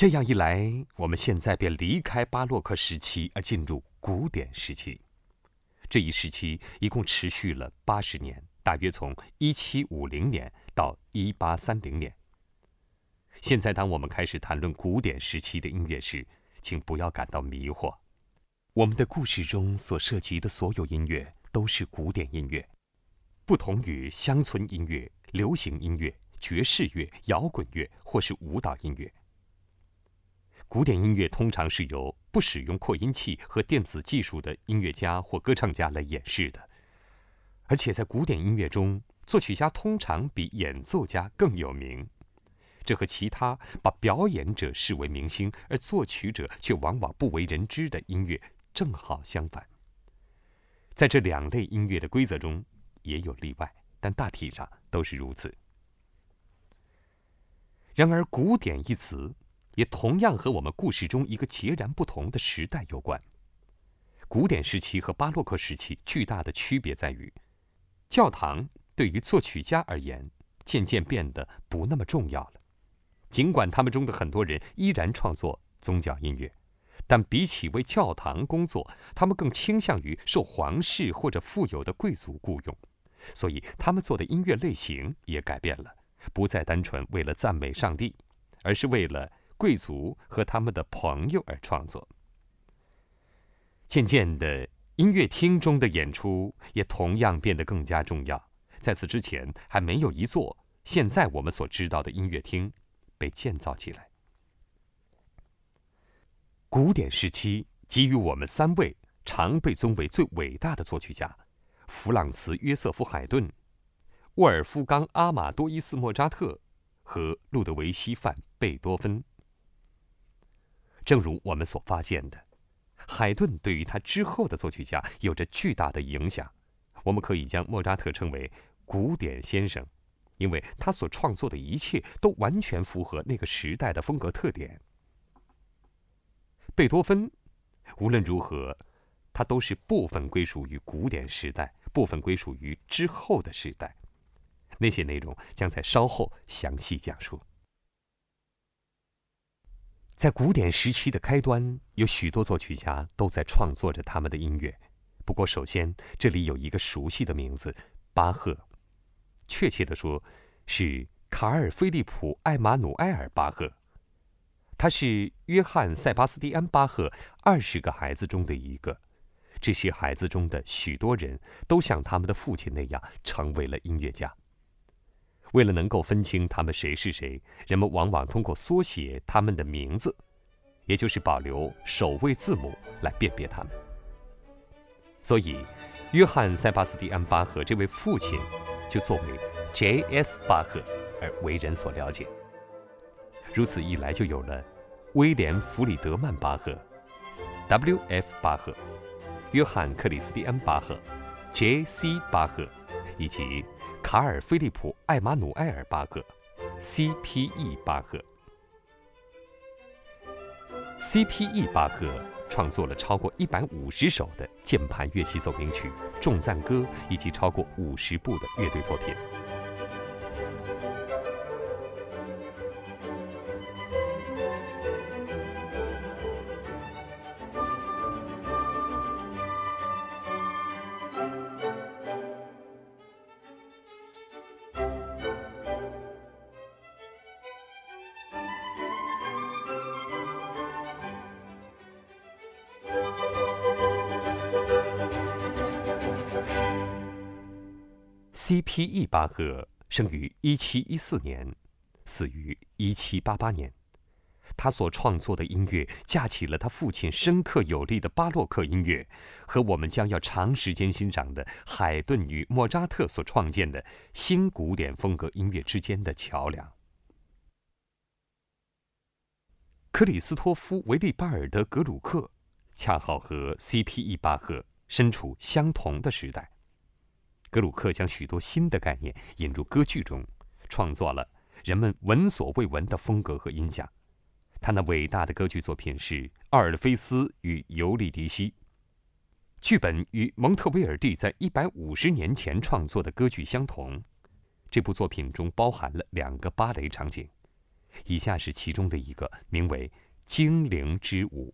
这样一来，我们现在便离开巴洛克时期，而进入古典时期。这一时期一共持续了八十年，大约从一七五零年到一八三零年。现在，当我们开始谈论古典时期的音乐时，请不要感到迷惑。我们的故事中所涉及的所有音乐都是古典音乐，不同于乡村音乐、流行音乐、爵士乐、摇滚乐或是舞蹈音乐。古典音乐通常是由不使用扩音器和电子技术的音乐家或歌唱家来演示的，而且在古典音乐中，作曲家通常比演奏家更有名。这和其他把表演者视为明星，而作曲者却往往不为人知的音乐正好相反。在这两类音乐的规则中也有例外，但大体上都是如此。然而，“古典”一词也同样和我们故事中一个截然不同的时代有关。古典时期和巴洛克时期巨大的区别在于，教堂对于作曲家而言渐渐变得不那么重要了。尽管他们中的很多人依然创作宗教音乐，但比起为教堂工作，他们更倾向于受皇室或者富有的贵族雇佣，所以他们做的音乐类型也改变了，不再单纯为了赞美上帝，而是为了贵族和他们的朋友而创作。渐渐的，音乐厅中的演出也同样变得更加重要。在此之前，还没有一座现在我们所知道的音乐厅。被建造起来。古典时期给予我们三位常被尊为最伟大的作曲家：弗朗茨·约瑟夫·海顿、沃尔夫冈·阿马多伊斯·莫扎特和路德维希·范·贝多芬。正如我们所发现的，海顿对于他之后的作曲家有着巨大的影响。我们可以将莫扎特称为“古典先生”。因为他所创作的一切都完全符合那个时代的风格特点。贝多芬，无论如何，他都是部分归属于古典时代，部分归属于之后的时代。那些内容将在稍后详细讲述。在古典时期的开端，有许多作曲家都在创作着他们的音乐。不过，首先这里有一个熟悉的名字——巴赫。确切地说，是卡尔·菲利普·艾马努埃尔·巴赫。他是约翰·塞巴斯蒂安·巴赫二十个孩子中的一个。这些孩子中的许多人都像他们的父亲那样成为了音乐家。为了能够分清他们谁是谁，人们往往通过缩写他们的名字，也就是保留首位字母来辨别他们。所以，约翰·塞巴斯蒂安·巴赫这位父亲。就作为 J.S. 巴赫而为人所了解。如此一来，就有了威廉·弗里德曼巴赫、W.F. 巴赫、约翰·克里斯蒂安巴赫、J.C. 巴赫，以及卡尔·菲利普·艾马努埃尔巴赫、C.P.E. 巴赫。C.P.E. 巴赫。创作了超过一百五十首的键盘乐器奏鸣曲、重赞歌，以及超过五十部的乐队作品。C.P.E. 巴赫生于1714年，死于1788年。他所创作的音乐架起了他父亲深刻有力的巴洛克音乐和我们将要长时间欣赏的海顿与莫扎特所创建的新古典风格音乐之间的桥梁。克里斯托夫·维利巴尔德·格鲁克恰好和 C.P.E. 巴赫身处相同的时代。格鲁克将许多新的概念引入歌剧中，创作了人们闻所未闻的风格和音响。他那伟大的歌剧作品是《阿尔菲斯与尤利迪西》，剧本与蒙特威尔第在一百五十年前创作的歌剧相同。这部作品中包含了两个芭蕾场景，以下是其中的一个，名为《精灵之舞》。